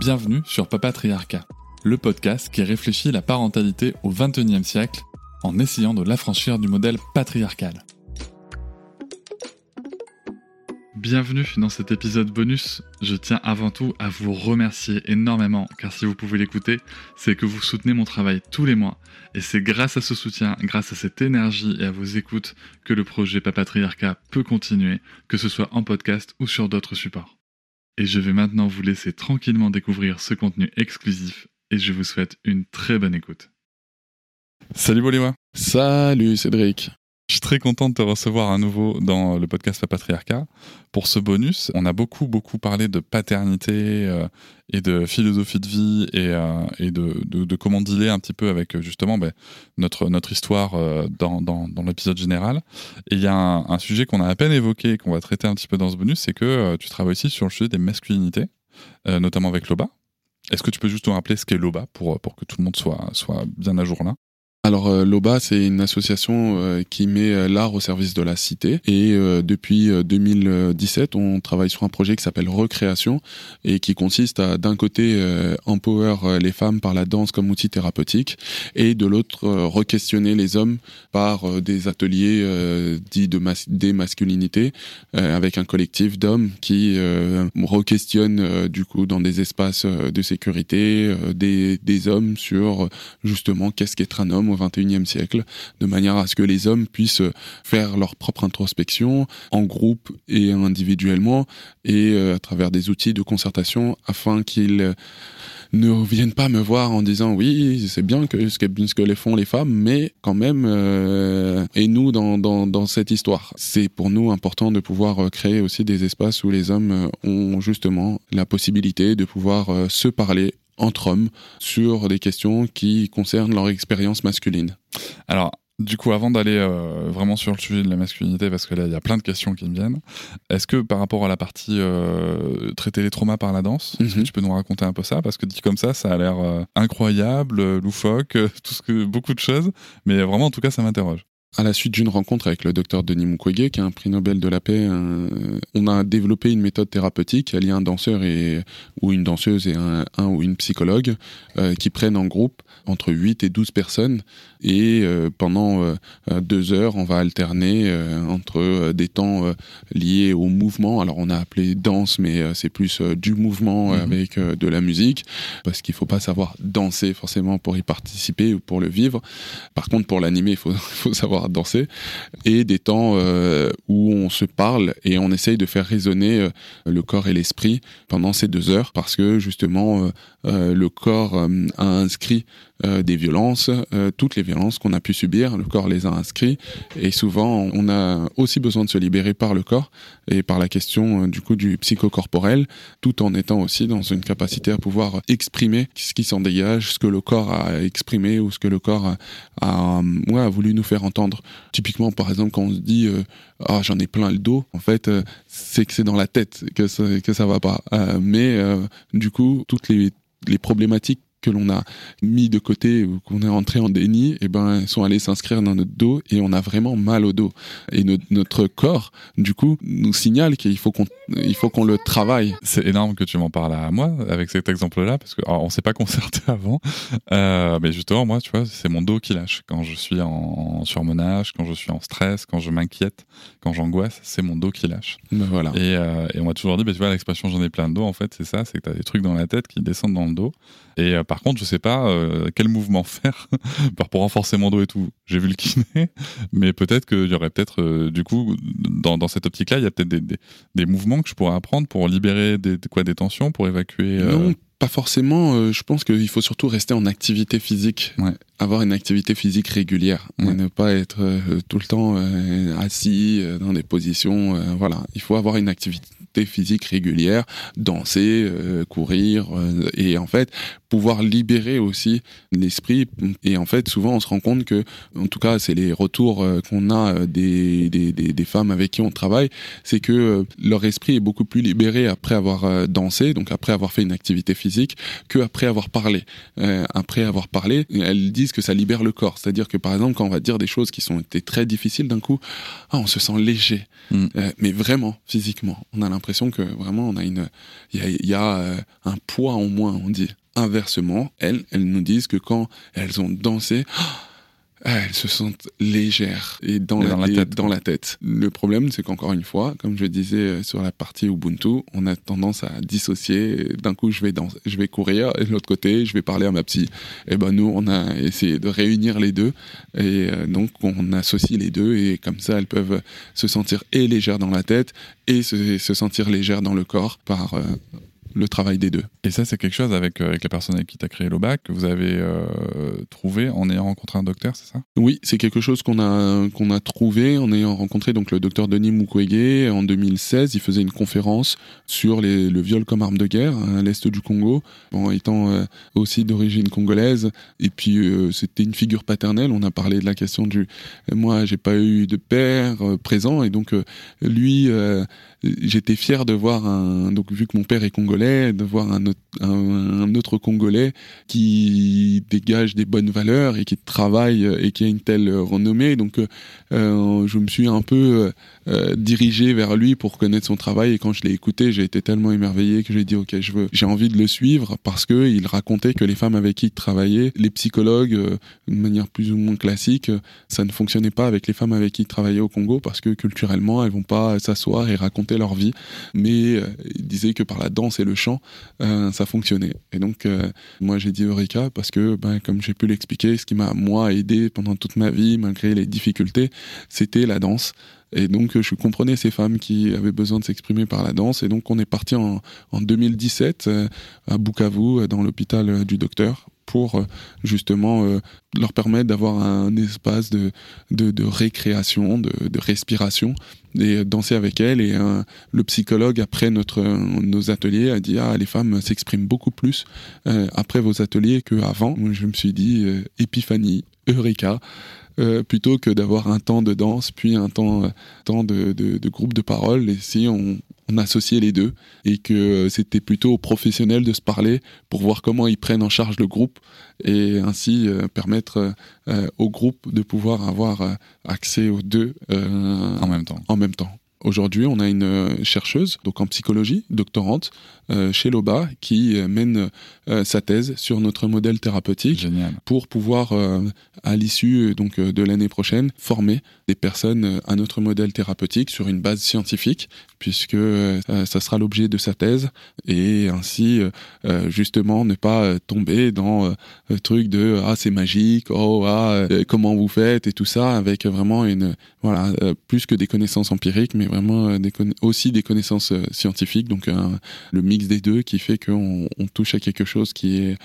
Bienvenue sur Papatriarcat, le podcast qui réfléchit la parentalité au XXIe siècle en essayant de l'affranchir du modèle patriarcal. Bienvenue dans cet épisode bonus. Je tiens avant tout à vous remercier énormément, car si vous pouvez l'écouter, c'est que vous soutenez mon travail tous les mois. Et c'est grâce à ce soutien, grâce à cette énergie et à vos écoutes, que le projet Papatriarcat peut continuer, que ce soit en podcast ou sur d'autres supports. Et je vais maintenant vous laisser tranquillement découvrir ce contenu exclusif, et je vous souhaite une très bonne écoute. Salut Boléwa Salut Cédric très content de te recevoir à nouveau dans le podcast Patriarcat. Pour ce bonus, on a beaucoup, beaucoup parlé de paternité euh, et de philosophie de vie et, euh, de, comment dealer un petit peu avec justement ben, notre, notre histoire euh, dans, dans, l'épisode général. Et il y a un, un sujet qu'on a à peine évoqué et qu'on va traiter un petit peu dans ce bonus, c'est que tu travailles aussi sur le sujet des masculinités, notamment avec Loba. Est-ce que tu peux juste nous rappeler ce qu'est Loba pour, pour que tout le monde soit, soit bien à jour là? Alors euh, l'OBA, c'est une association euh, qui met euh, l'art au service de la cité. Et depuis 2017, on travaille sur un projet qui s'appelle Recréation et qui consiste à d'un côté empower les femmes par la danse comme outil thérapeutique et de l'autre re-questionner les hommes par des ateliers dits de mas des avec un collectif d'hommes qui re-questionnent du coup dans des espaces de sécurité des hommes sur justement qu'est-ce qu'être un homme au XXIe siècle, de manière à ce que les hommes puissent faire leur propre introspection en groupe et individuellement et euh, à travers des outils de concertation afin qu'ils ne viennent pas me voir en disant oui c'est bien que ce, que les font les femmes mais quand même euh, et nous dans, dans, dans cette histoire. C'est pour nous important de pouvoir euh, créer aussi des espaces où les hommes ont justement la possibilité de pouvoir se parler entre hommes sur des questions qui concernent leur expérience masculine. Alors, du coup, avant d'aller euh, vraiment sur le sujet de la masculinité, parce que là, il y a plein de questions qui me viennent, est-ce que par rapport à la partie euh, traiter les traumas par la danse, est-ce que Mhm. tu peux nous raconter un peu ça? Parce que dit comme ça, ça a l'air euh, incroyable, loufoque, tout ce que, beaucoup de choses, mais vraiment, en tout cas, ça m'interroge. À la suite d'une rencontre avec le docteur Denis Mukwege, qui est un prix Nobel de la paix, euh, on a développé une méthode thérapeutique. Il y a un danseur et, ou une danseuse et un, un ou une psychologue euh, qui prennent en groupe entre 8 et 12 personnes. Et euh, pendant deux heures, on va alterner entre des temps liés au mouvement. Alors on a appelé danse, mais c'est plus du mouvement Mhm. avec de la musique, parce qu'il faut pas savoir danser forcément pour y participer ou pour le vivre. Par contre, pour l'animer, il faut, faut savoir danser. Et des temps euh, où on se parle et on essaye de faire résonner euh, le corps et l'esprit pendant ces deux heures, parce que justement, euh, le corps a inscrit des violences, euh, toutes les violences qu'on a pu subir, le corps les a inscrits. Et souvent, on a aussi besoin de se libérer par le corps et par la question euh, du coup du psychocorporel, tout en étant aussi dans une capacité à pouvoir exprimer ce qui s'en dégage, ce que le corps a exprimé ou ce que le corps a, a, ouais, a voulu nous faire entendre. Typiquement, par exemple, quand on se dit euh, ah j'en ai plein le dos, en fait, euh, c'est que c'est dans la tête que ça, que ça va pas. Euh, mais euh, du coup, toutes les, les problématiques que l'on a mis de côté ou qu'on est entré en déni, eh ben, sont allés s'inscrire dans notre dos et on a vraiment mal au dos. Et notre, notre corps, du coup, nous signale qu'il faut qu'on, il faut qu'on le travaille. C'est énorme que tu m'en parles à moi avec cet exemple-là, parce que alors, on s'est pas concerté avant, euh, mais justement, moi, tu vois, c'est mon dos qui lâche. Quand je suis en surmenage, quand je suis en stress, quand je m'inquiète, quand j'angoisse, c'est mon dos qui lâche. Ben voilà. Et, euh, et on m'a toujours dit, bah, tu vois, l'expression j'en ai plein de dos, en fait, c'est ça, c'est que tu as des trucs dans la tête qui descendent dans le dos. Et euh, par contre, je sais pas euh, quel mouvement faire pour renforcer mon dos et tout. J'ai vu le kiné, mais peut-être qu'il y aurait peut-être, euh, du coup, dans, dans cette optique-là, il y a peut-être des, des, des mouvements que je pourrais apprendre pour libérer des, quoi, des tensions, pour évacuer. euh, Non, pas forcément. je pense qu'il faut surtout rester en activité physique. Ouais. Avoir une activité physique régulière. Et ne pas être tout le temps assis dans des positions. voilà. Il faut avoir une activité activité physique régulière, danser, euh, courir, euh, et en fait pouvoir libérer aussi l'esprit. Et en fait, souvent, on se rend compte que, en tout cas, c'est les retours euh, qu'on a des, des, des, des, femmes avec qui on travaille, c'est que leur esprit est beaucoup plus libéré après avoir dansé, donc après avoir fait une activité physique, que après avoir parlé. après avoir parlé, elles disent que ça libère le corps. C'est-à-dire que, par exemple, quand on va dire des choses qui sont été très difficiles d'un coup, ah, on se sent léger. Mm. mais vraiment, physiquement, on a l'impression que vraiment, on a une, il y a, y a un poids en moins, on dit. Inversement, elles, elles nous disent que quand elles ont dansé, ah, elles se sentent légères et dans, la, tête, dans la tête. Le problème, c'est qu'encore une fois, comme je disais euh, sur la partie Ubuntu, on a tendance à dissocier. D'un coup, je vais danser, je vais courir, et de l'autre côté, je vais parler à ma psy. Et ben nous, on a essayé de réunir les deux, et euh, donc on associe les deux, et comme ça, elles peuvent se sentir et légères dans la tête et se, se sentir légères dans le corps par euh, le travail des deux. Et ça, c'est quelque chose avec, euh, avec la personne avec qui tu as créé l'OBAC que vous avez euh, trouvé en ayant rencontré un docteur, c'est ça? Oui, c'est quelque chose qu'on a, a trouvé en ayant rencontré donc, le docteur Denis Mukwege en 2016. Il faisait une conférence sur le viol comme arme de guerre à l'est du Congo, en étant euh, aussi d'origine congolaise. Et puis, c'était une figure paternelle. On a parlé de la question du. moi, j'ai pas eu de père présent, et donc lui j'étais fier de voir un donc vu que mon père est congolais de voir un autre, congolais qui dégage des bonnes valeurs et qui travaille et qui a une telle renommée. Donc euh, je me suis un peu euh, dirigé vers lui pour connaître son travail. Et quand je l'ai écouté j'ai été tellement émerveillé que j'ai dit ok je veux j'ai envie de le suivre parce que il racontait que les femmes avec qui il travaillait les psychologues euh, de manière plus ou moins classique ça ne fonctionnait pas avec les femmes avec qui il travaillait au Congo parce que culturellement elles vont pas s'asseoir et raconter leur vie, mais euh, il disait que par la danse et le chant, euh, ça fonctionnait. Et donc, euh, moi, j'ai dit Eureka parce que, ben, comme j'ai pu l'expliquer, ce qui m'a, moi, aidé pendant toute ma vie, malgré les difficultés, c'était la danse. Et donc, je comprenais ces femmes qui avaient besoin de s'exprimer par la danse. Et donc, on est parti en, en 2017 à Bukavu, dans l'hôpital du docteur, pour euh, justement euh, leur permettre d'avoir un espace de, de, récréation, de, respiration et danser avec elles. Et euh, le psychologue, après notre, nos ateliers, a dit Ah, les femmes s'expriment beaucoup plus après vos ateliers qu'avant. Je me suis dit Épiphanie, Eureka. Plutôt que d'avoir un temps de danse puis un temps, temps de, de, de, groupe de parole. Et si on, on associait les deux et que euh, c'était plutôt aux professionnels de se parler pour voir comment ils prennent en charge le groupe et ainsi euh, permettre euh, au groupe de pouvoir avoir accès aux deux en même temps. En même temps. Aujourd'hui, on a une chercheuse, donc en psychologie, doctorante, chez Loba, qui mène sa thèse sur notre modèle thérapeutique pour pouvoir, à l'issue donc de l'année prochaine, former des personnes à notre modèle thérapeutique sur une base scientifique puisque euh, ça sera l'objet de sa thèse et ainsi euh, euh, justement ne pas tomber dans le truc de ah c'est magique oh ah comment vous faites? et tout ça avec vraiment une voilà plus que des connaissances empiriques mais vraiment des aussi des connaissances scientifiques. Donc le mix des deux qui fait qu'on on touche à quelque chose qui est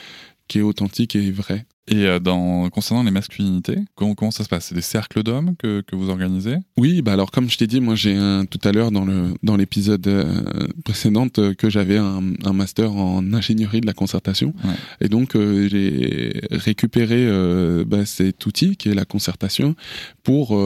qui est authentique et vrai. Et euh, dans, concernant les masculinités, comment, comment ça se passe? C'est des cercles d'hommes que, que, vous organisez? Oui, bah alors comme je t'ai dit, moi j'ai tout à l'heure dans le dans l'épisode euh, précédent euh, que j'avais un, un, master en ingénierie de la concertation, et donc j'ai récupéré bah, cet outil qui est la concertation pour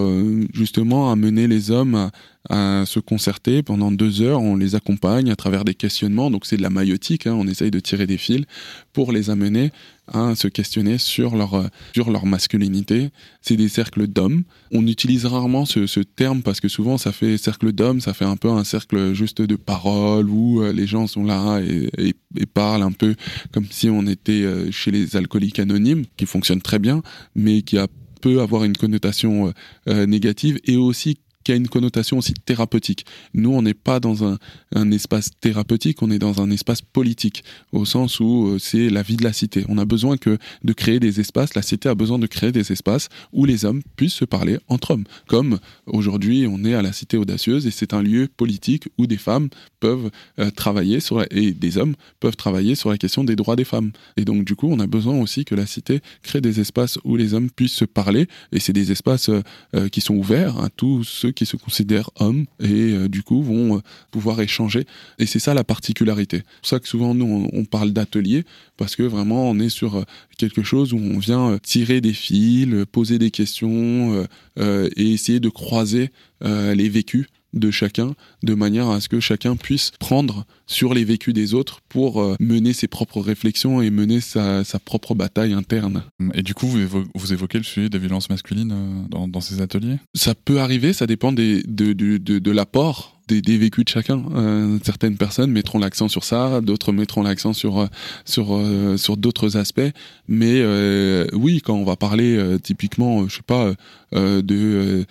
justement amener les hommes à, à se concerter pendant deux heures. On les accompagne à travers des questionnements. Donc c'est de la maïotique. Hein. On essaye de tirer des fils pour les amener à se questionner sur leur, euh, sur leur masculinité. C'est des cercles d'hommes. On utilise rarement ce, terme parce que souvent ça fait cercle d'hommes, ça fait un peu un cercle juste de parole où euh, les gens sont là et, parlent un peu comme si on était euh, chez les alcooliques anonymes, qui fonctionne très bien, mais qui a peut avoir une connotation négative et aussi qui a une connotation aussi thérapeutique. Nous, on n'est pas dans un, un, espace thérapeutique, on est dans un espace politique, au sens où euh, c'est la vie de la cité. On a besoin que de créer des espaces, la cité a besoin de créer des espaces où les hommes puissent se parler entre hommes. Comme aujourd'hui, on est à la cité audacieuse et c'est un lieu politique où des femmes peuvent euh, travailler sur et des hommes peuvent travailler sur la question des droits des femmes. Et donc, du coup, on a besoin aussi que la cité crée des espaces où les hommes puissent se parler et c'est des espaces euh, qui sont ouverts à tous ceux qui se considèrent hommes et euh, du coup vont euh, pouvoir échanger. Et c'est ça la particularité. C'est pour ça que souvent nous on, on parle d'atelier parce que vraiment on est sur euh, quelque chose où on vient tirer des fils, poser des questions et essayer de croiser les vécus de chacun de manière à ce que chacun puisse prendre sur les vécus des autres pour euh, mener ses propres réflexions et mener sa, sa propre bataille interne. Et du coup, vous, évo- vous évoquez le sujet des violences masculines euh, dans, dans ces ateliers? Ça peut arriver, ça dépend des, de, de, de, de l'apport des, vécus de chacun. Euh, certaines personnes mettront l'accent sur ça, d'autres mettront l'accent sur euh, sur euh, sur d'autres aspects. Mais oui, quand on va parler typiquement, je sais pas, de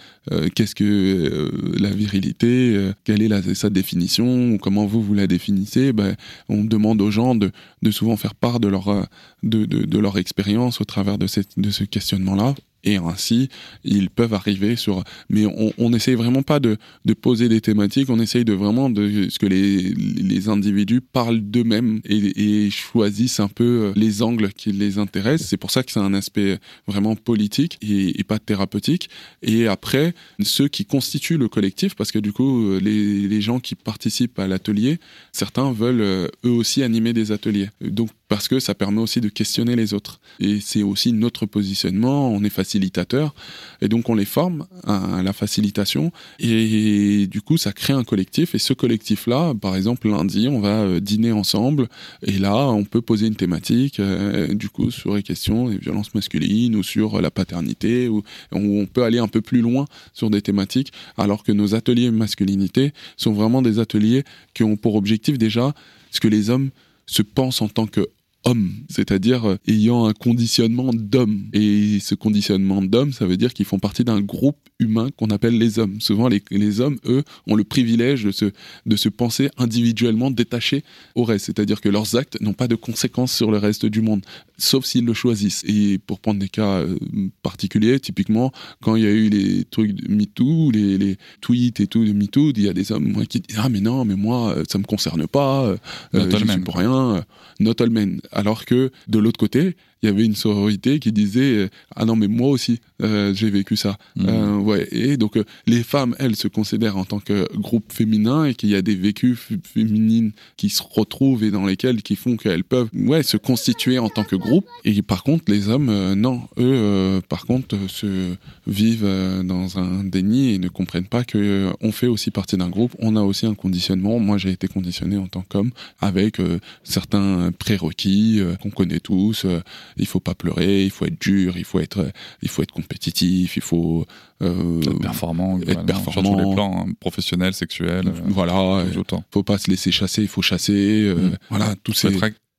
qu'est-ce que la virilité, quelle est sa définition, ou comment vous vous la définissez, ben, on demande aux gens de, de souvent faire part de leur de, de, leur expérience au travers de cette de ce questionnement-là. Et ainsi, ils peuvent arriver sur. Mais on, on essaye vraiment pas de, poser des thématiques. On essaye de vraiment de ce que les, les individus parlent d'eux-mêmes et, choisissent un peu euh, les angles qui les intéressent. C'est pour ça que c'est un aspect vraiment politique et, et pas thérapeutique. Et après, ceux qui constituent le collectif, parce que du coup, euh, les, les gens qui participent à l'atelier, certains veulent euh, eux aussi animer des ateliers. Donc parce que ça permet aussi de questionner les autres. Et c'est aussi notre positionnement, on est facilitateur, et donc on les forme à la facilitation, et du coup ça crée un collectif, et ce collectif-là, par exemple lundi, on va euh, dîner ensemble, et là on peut poser une thématique, euh, du coup sur les questions des violences masculines, ou sur la paternité, ou on peut aller un peu plus loin sur des thématiques, alors que nos ateliers masculinité sont vraiment des ateliers qui ont pour objectif déjà ce que les hommes se pensent en tant que homme, c'est-à-dire euh, ayant un conditionnement d'homme. Et ce conditionnement d'homme, ça veut dire qu'ils font partie d'un groupe humain qu'on appelle les hommes. Souvent, les, les hommes, eux, ont le privilège de se, de se penser individuellement détachés au reste, c'est-à-dire que leurs actes n'ont pas de conséquences sur le reste du monde, sauf s'ils le choisissent. Et pour prendre des cas euh, particuliers, typiquement, quand il y a eu les trucs de MeToo, les, les tweets et tout de MeToo, il y a des hommes moi, qui disent « Ah mais non, mais moi, euh, ça me concerne pas, euh, j'y suis pour rien, not all men. » Alors que, de l'autre côté, il y avait une sororité qui disait euh, ah non mais moi aussi euh, j'ai vécu ça. Mhm. Euh, ouais et donc euh, les femmes elles se considèrent en tant que groupe féminin et qu'il y a des vécus féminines qui se retrouvent et dans lesquels qui font qu'elles peuvent ouais se constituer en tant que groupe. Et par contre les hommes non. Eux par contre se vivent dans un déni et ne comprennent pas que on fait aussi partie d'un groupe. On a aussi un conditionnement. Moi j'ai été conditionné en tant qu'homme avec certains prérequis euh, qu'on connaît tous euh, il faut pas pleurer, il faut être dur, il faut être, il faut être compétitif, il faut euh, Être performant, être globalement, sur tous performant. les plans, hein, professionnel, sexuel, euh, voilà, autant. faut pas se laisser chasser, il faut chasser, euh, Mm. voilà, tout c'est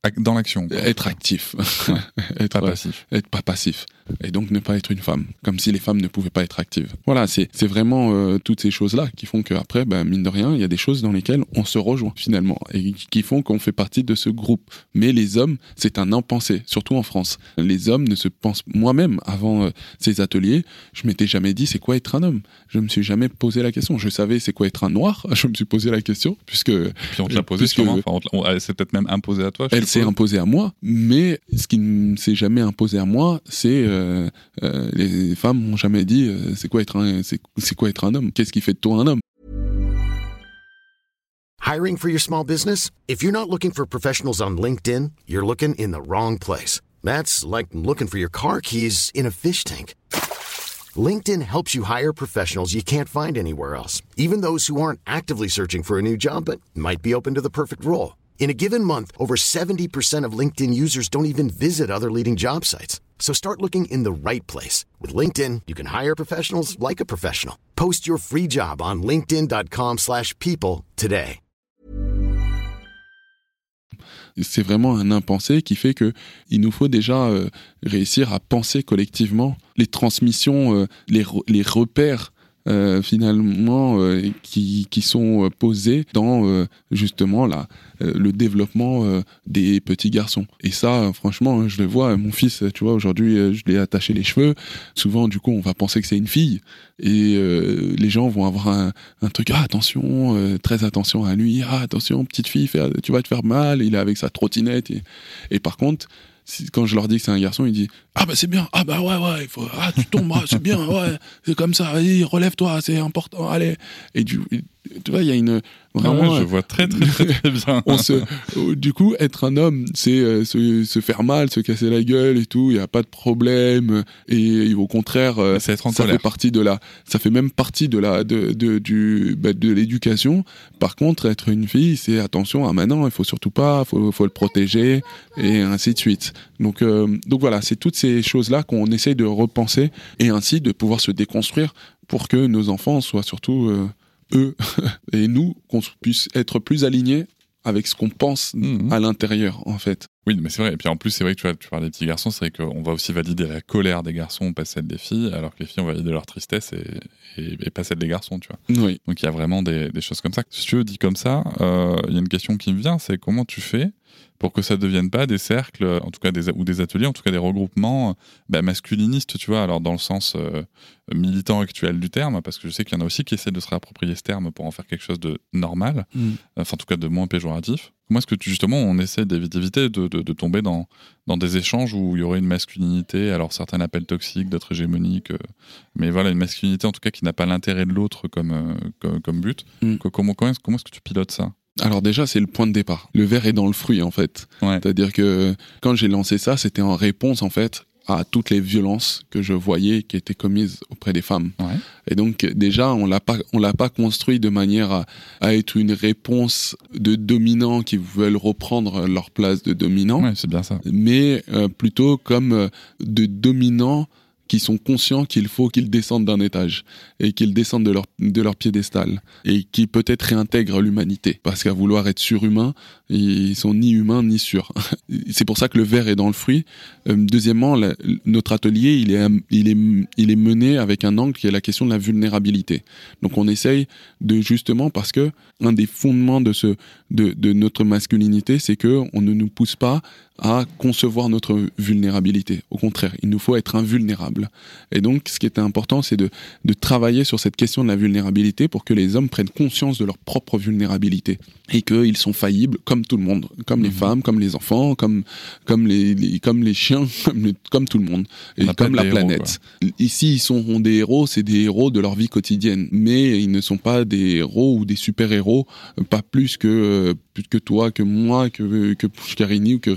être dans l'action. être actif, être, Pas passif. être pas passif et donc ne pas être une femme, comme si les femmes ne pouvaient pas être actives. Voilà, c'est vraiment euh, toutes ces choses là qui font qu'après, ben, mine de rien, il y a des choses dans lesquelles on se rejoint finalement et qui font qu'on fait partie de ce groupe. Mais les hommes, c'est un impensé, surtout en France. Les hommes ne se pensent moi-même avant euh, ces ateliers, je m'étais jamais dit c'est quoi être un homme? Je me suis jamais posé la question. Je savais c'est quoi être un noir? Je me suis posé la question puisque Puis on te l'a posé sûrement. Enfin, on peut-être même imposée à toi. je elle s'est imposée à moi, mais ce qui ne s'est jamais imposé à moi, c'est euh, Euh, euh, les femmes m'ont jamais dit euh, c'est quoi être un c'est quoi être un homme, qu'est-ce qui fait de toi un homme. Hiring for your small business? If you're not looking for professionals on LinkedIn, you're looking in the wrong place. That's like looking for your car keys in a fish tank. LinkedIn helps you hire professionals you can't find anywhere else, even those who aren't actively searching for a new job but might be open to the perfect role. In a given month, over 70% of LinkedIn users don't even visit other leading job sites. So start looking in the right place. With LinkedIn, you can hire professionals like a professional. Post your free job on linkedin.com/people slash people today. C'est vraiment un impensé qui fait que il nous faut déjà euh, réussir à penser collectivement les transmissions, euh, les, les repères. Euh, finalement euh, qui, qui sont euh, posés dans euh, justement la, euh, le développement euh, des petits garçons. Et ça franchement je le vois mon fils tu vois aujourd'hui je lui ai attaché les cheveux. Souvent du coup on va penser que c'est une fille. Et les gens vont avoir un, un truc ah attention très attention à lui. Ah attention petite fille tu vas te faire mal. Il est avec sa trottinette. Et, par contre quand je leur dis que c'est un garçon, ils disent ah bah c'est bien, ah bah ouais ouais, il faut, ah tu tombes, ah, c'est bien, ouais, c'est comme ça, vas-y relève-toi, c'est important, allez. Et du, tu vois, il y a une vraiment. Ah je vois très très très, très bien. on se, euh, du coup, être un homme, c'est euh, se, se faire mal, se casser la gueule et tout. Il y a pas de problème. Et au contraire, euh, C'est être en ça fait partie de la, ça fait même partie de la, de, de, du, bah, de l'éducation. Par contre, être une fille, c'est attention. Ah maintenant, il faut surtout pas, faut, faut le protéger et ainsi de suite. Donc, euh, donc voilà, c'est toutes ces choses-là qu'on essaye de repenser et ainsi de pouvoir se déconstruire pour que nos enfants soient surtout euh, eux et nous qu'on puisse être plus alignés avec ce qu'on pense Mhm. à l'intérieur en fait. Oui, mais c'est vrai. Et puis en plus, c'est vrai que tu, vois, tu parles des petits garçons, c'est vrai qu'on va aussi valider la colère des garçons, pas celle des filles, alors que les filles, on valide leur tristesse et, et, et pas celle des garçons, tu vois. Oui. Donc il y a vraiment des, des choses comme ça. Si tu veux, dit comme ça, euh, il y a une question qui me vient, c'est comment tu fais pour que ça ne devienne pas des cercles, en tout cas des, ou des ateliers, en tout cas des regroupements euh, bah, masculinistes, tu vois, alors dans le sens euh, militant actuel du terme, parce que je sais qu'il y en a aussi qui essaient de se réapproprier ce terme pour en faire quelque chose de normal, Mm. enfin en tout cas de moins péjoratif. Comment est-ce que tu, justement on essaie d'évi- d'éviter de, de, de tomber dans, dans des échanges où il y aurait une masculinité, alors certains l'appellent toxique, d'autres hégémonique, euh, mais voilà, une masculinité en tout cas qui n'a pas l'intérêt de l'autre comme, euh, comme, comme but. Mm. Comment, comment est-ce que tu pilotes ça? Alors déjà, c'est le point de départ. Le verre est dans le fruit en fait. Ouais. C'est-à-dire que quand j'ai lancé ça, c'était en réponse en fait à toutes les violences que je voyais qui étaient commises auprès des femmes. Ouais. Et donc déjà, on l'a pas, on l'a pas construit de manière à, à être une réponse de dominants qui veulent reprendre leur place de dominants, Ouais, c'est bien ça. mais euh, plutôt comme euh, de dominants qui sont conscients qu'il faut qu'ils descendent d'un étage et qu'ils descendent de leur, de leur piédestal et qui peut-être réintègrent l'humanité. Parce qu'à vouloir être surhumains, ils sont ni humains ni sûrs. C'est pour ça que le verre est dans le fruit. Euh, deuxièmement, notre atelier, il est, il, est, il est mené avec un angle qui est la question de la vulnérabilité. Donc on essaye de justement, parce que un des fondements de, ce, de, de notre masculinité, c'est que on ne nous pousse pas à concevoir notre vulnérabilité. Au contraire, il nous faut être invulnérable. Et donc, ce qui était important, c'est de, de travailler sur cette question de la vulnérabilité pour que les hommes prennent conscience de leur propre vulnérabilité et qu'ils sont faillibles comme tout le monde, comme les Mhm. femmes, comme les enfants, comme, comme, les, les- comme les chiens, comme, le- comme tout le monde, et comme la héros, planète. Ici, ils sont des héros, c'est des héros de leur vie quotidienne, mais ils ne sont pas des héros ou des super-héros, euh, pas plus que, euh, que toi, que moi, que, que Pushkarini ou que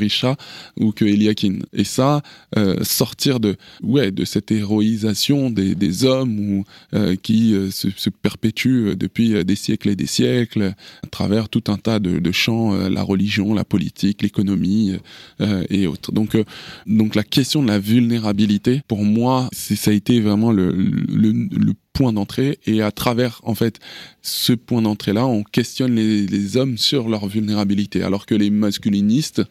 Ou que Eliakin. Et ça, euh, sortir de, ouais, de cette héroïsation des, hommes ou, euh, qui euh, se, se perpétue euh, depuis des siècles et des siècles à travers tout un tas de, champs, la religion, la politique, l'économie et autres. Donc, donc la question de la vulnérabilité, pour moi, ça a été vraiment le, le point d'entrée et à travers en fait ce point d'entrée là on questionne les, les hommes sur leur vulnérabilité. Alors que les masculinistes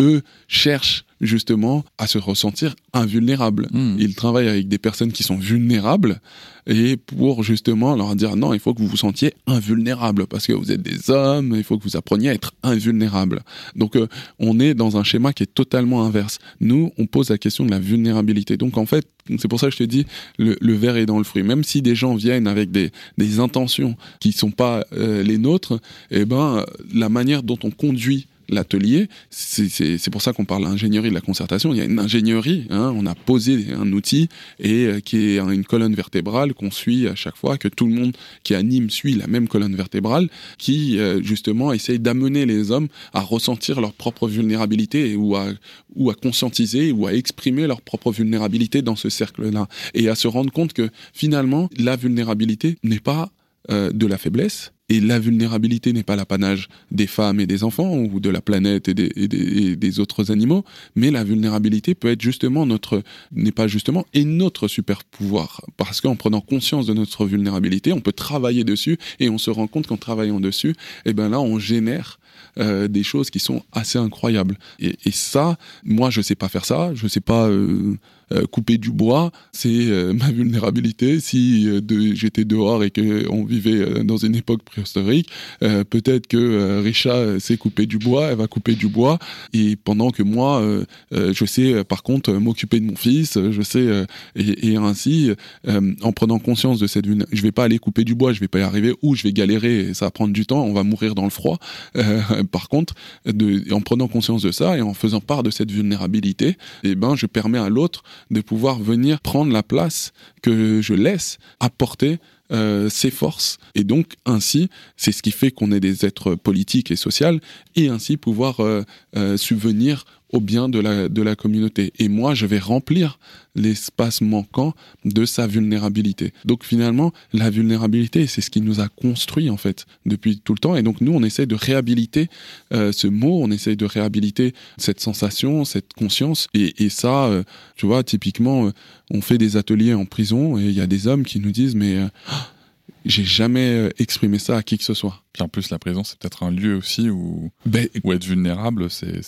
eux cherchent justement à se ressentir invulnérables Mm. ils travaillent avec des personnes qui sont vulnérables et pour justement leur dire non il faut que vous vous sentiez invulnérable parce que vous êtes des hommes il faut que vous appreniez à être invulnérable. Donc euh, on est dans un schéma qui est totalement inverse. Nous on pose la question de la vulnérabilité. Donc en fait c'est pour ça que je te dis le, le verre est dans le fruit. Même si des gens viennent avec des, des intentions qui sont pas euh, les nôtres eh ben la manière dont on conduit l'atelier, c'est- pour ça qu'on parle d'ingénierie de la concertation. Il y a une ingénierie, hein, on a posé un outil et euh, qui est une colonne vertébrale qu'on suit à chaque fois, que tout le monde qui anime suit la même colonne vertébrale, qui euh, justement essaye d'amener les hommes à ressentir leur propre vulnérabilité ou à, ou à conscientiser ou à exprimer leur propre vulnérabilité dans ce cercle-là et à se rendre compte que finalement la vulnérabilité n'est pas euh, de la faiblesse. Et la vulnérabilité n'est pas l'apanage des femmes et des enfants ou de la planète et des, et des- et des autres animaux, mais la vulnérabilité peut être justement notre, n'est pas justement, et notre super pouvoir. Parce qu'en prenant conscience de notre vulnérabilité, on peut travailler dessus et on se rend compte qu'en travaillant dessus, eh ben là, on génère euh, des choses qui sont assez incroyables. Et, et ça, moi, je sais pas faire ça. Je sais pas euh, euh, couper du bois. C'est euh, ma vulnérabilité. Si euh, de- j'étais dehors et que on vivait euh, dans une époque préhistorique. Peut-être que Richa sait couper du bois, elle va couper du bois, et pendant que moi, je sais par contre m'occuper de mon fils, je sais, et, et, ainsi, en prenant conscience de cette je vais pas aller couper du bois, je vais pas y arriver, ou je vais galérer, ça va prendre du temps, on va mourir dans le froid. par contre, de, en prenant conscience de ça et en faisant part de cette vulnérabilité, eh ben, je permets à l'autre de pouvoir venir prendre la place que je laisse apporter euh, ses forces. Et donc, ainsi, c'est ce qui fait qu'on est des êtres politiques et sociaux, et ainsi pouvoir euh, euh, subvenir au bien de la, de la communauté. Et moi, je vais remplir l'espace manquant de sa vulnérabilité. Donc finalement, la vulnérabilité, c'est ce qui nous a construit en fait depuis tout le temps. Et donc nous, on essaie de réhabiliter euh, ce mot, on essaie de réhabiliter cette sensation, cette conscience. Et, ça, euh, tu vois, typiquement, euh, on fait des ateliers en prison et il y a des hommes qui nous disent, mais j'ai jamais euh, exprimé ça à qui que ce soit. Puis en plus, la prison, c'est peut-être un lieu aussi où, ben, où être vulnérable, c'est.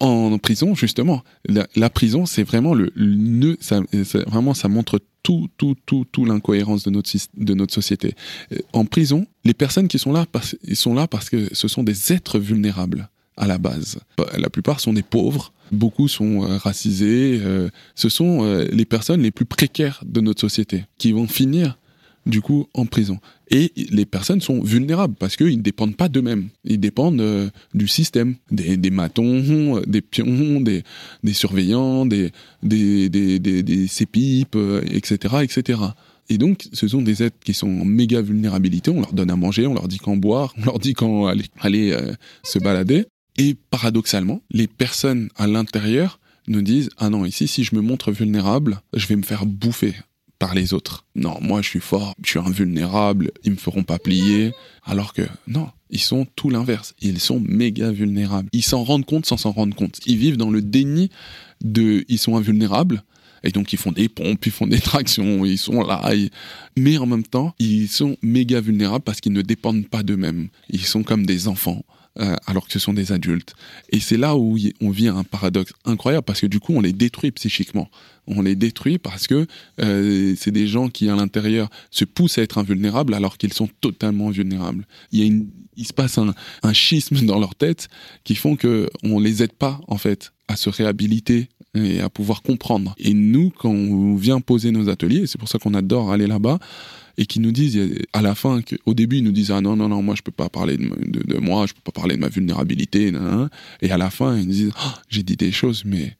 En prison, justement, la, prison, c'est vraiment le, nœud, ça, vraiment, ça montre tout, tout, tout, tout l'incohérence de notre, de notre société. Euh, en prison, les personnes qui sont là, ils sont là parce que ce sont des êtres vulnérables à la base. La plupart sont des pauvres, beaucoup sont euh, racisés. ce sont les personnes les plus précaires de notre société qui vont finir du coup en prison. Et les personnes sont vulnérables parce qu'ils ne dépendent pas d'eux-mêmes. Ils dépendent euh, du système, des, des, matons, des pions, des, des surveillants, des, des, des, des, CPIP, etc., etc. Et donc, ce sont des êtres qui sont en méga vulnérabilité. On leur donne à manger, on leur dit quand boire, on leur dit quand aller, aller euh, se balader. Et paradoxalement, les personnes à l'intérieur nous disent ah non ici si je me montre vulnérable je vais me faire bouffer par les autres. Non, moi je suis fort, je suis invulnérable, ils me feront pas plier. Alors que non, ils sont tout l'inverse. Ils sont méga vulnérables. Ils s'en rendent compte sans s'en rendre compte. Ils vivent dans le déni de, ils sont invulnérables. Et donc ils font des pompes, ils font des tractions, ils sont là. Mais en même temps, ils sont méga vulnérables parce qu'ils ne dépendent pas d'eux-mêmes. Ils sont comme des enfants. Euh, alors que ce sont des adultes. Et c'est là où on vit un paradoxe incroyable parce que du coup on les détruit psychiquement. On les détruit parce que euh, c'est des gens qui à l'intérieur se poussent à être invulnérables alors qu'ils sont totalement vulnérables. Il, y a une, il se passe un, schisme dans leur tête qui font que on les aide pas en fait à se réhabiliter et à pouvoir comprendre. Et nous, quand on vient poser nos ateliers, c'est pour ça qu'on adore aller là-bas, et qui nous disent à la fin, au début ils nous disent ah non non non moi je peux pas parler de, de, moi, je peux pas parler de ma vulnérabilité, et à la fin ils nous disent oh, j'ai dit des choses mais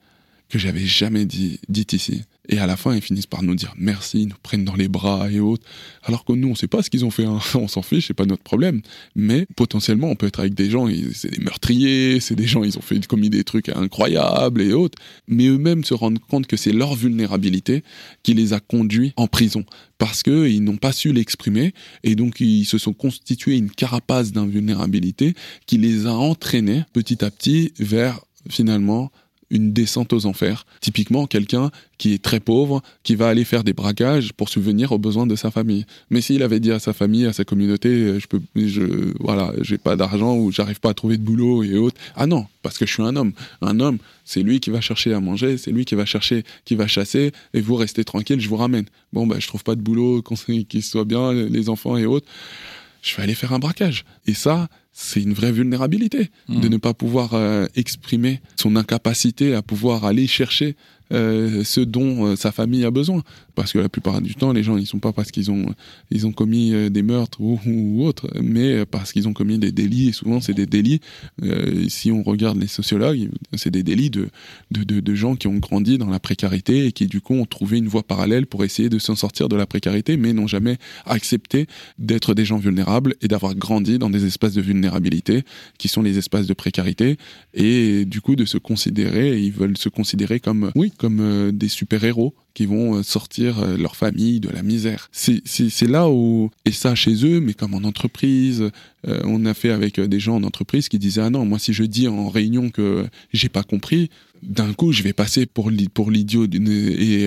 que j'avais jamais dit dites ici. Et à la fin, ils finissent par nous dire merci, ils nous prennent dans les bras et autres. Alors que nous, on sait pas ce qu'ils ont fait, hein. on s'en fiche, c'est pas notre problème. Mais potentiellement, on peut être avec des gens, c'est des meurtriers, c'est des gens, ils ont fait commis des trucs incroyables et autres. Mais eux-mêmes se rendent compte que c'est leur vulnérabilité qui les a conduits en prison parce qu'ils n'ont pas su l'exprimer et donc ils se sont constitués une carapace d'invulnérabilité qui les a entraînés petit à petit vers finalement une descente aux enfers. Typiquement, quelqu'un qui est très pauvre, qui va aller faire des braquages pour subvenir aux besoins de sa famille. Mais s'il avait dit à sa famille, à sa communauté, euh, je peux, je, voilà, j'ai pas d'argent ou j'arrive pas à trouver de boulot et autres. Ah non, parce que je suis un homme. Un homme, c'est lui qui va chercher à manger, c'est lui qui va chercher, qui va chasser, et vous restez tranquille, je vous ramène. Bon, ben, je trouve pas de boulot, qu'il soit bien, les enfants et autres. Je vais aller faire un braquage. Et ça, c'est une vraie vulnérabilité de mmh. ne pas pouvoir euh, exprimer son incapacité à pouvoir aller chercher euh, ce dont euh, sa famille a besoin. Parce que la plupart du temps, les gens, ils sont pas parce qu'ils ont, ils ont commis des meurtres ou, ou autres, mais parce qu'ils ont commis des délits. Et souvent, c'est des délits. si on regarde les sociologues, c'est des délits de, de, de, de, gens qui ont grandi dans la précarité et qui, du coup, ont trouvé une voie parallèle pour essayer de s'en sortir de la précarité, mais n'ont jamais accepté d'être des gens vulnérables et d'avoir grandi dans des espaces de vulnérabilité qui sont les espaces de précarité et du coup de se considérer, ils veulent se considérer comme, oui, comme euh, des super-héros qui vont euh, sortir euh, leur famille de la misère. C'est là où, et ça chez eux, mais comme en entreprise, on a fait avec des gens en entreprise qui disaient, ah non, moi si je dis en réunion que j'ai pas compris, d'un coup, je vais passer pour l'idiot et,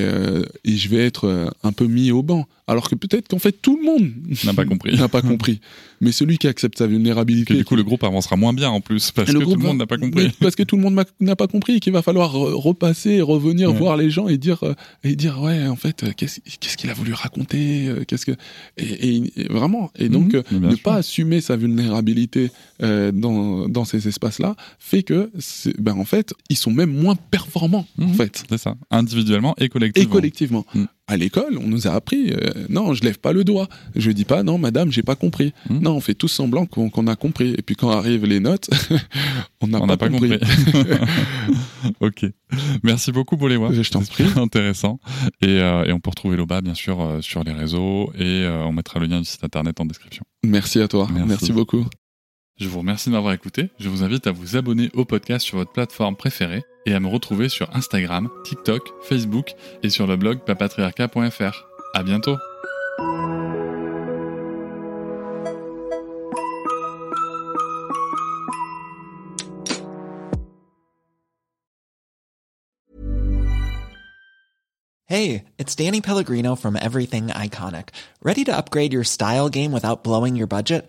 et je vais être un peu mis au banc. Alors que peut-être qu'en fait tout le monde n'a pas compris. n'a pas compris. Mais celui qui accepte sa vulnérabilité. Que du coup le groupe avancera moins bien en plus parce que tout le monde n'a pas compris. Parce que tout le monde n'a pas compris et qu'il va falloir repasser, revenir voir les gens et dire et dire ouais en fait euh, qu'est-ce qu'il a voulu raconter euh, qu'est-ce que et, et- et vraiment et donc Mhm, euh, ne sûr. pas assumer sa vulnérabilité euh, dans dans ces espaces-là fait que ben en fait ils sont même moins performants en Mhm. fait C'est ça, individuellement et et collectivement. collectivement. À l'école, on nous a appris, euh, non, je lève pas le doigt. Je dis pas, non, madame, j'ai pas compris. Mm. Non, on fait tous semblant qu'on a compris. Et puis quand arrivent les notes, on n'a pas, pas compris. compris. ok. Merci beaucoup, Boléwa. Je t'en super intéressant. Et, euh, et on peut retrouver Loba, bien sûr, euh, sur les réseaux. Et on mettra le lien du site internet en description. Merci à toi. Merci. Merci beaucoup. Je vous remercie de m'avoir écouté. Je vous invite à vous abonner au podcast sur votre plateforme préférée et à me retrouver sur Instagram, TikTok, Facebook et sur le blog papatriarca.fr. À bientôt. Hey, it's Danny Pellegrino from Everything Iconic. Ready to upgrade your style game without blowing your budget?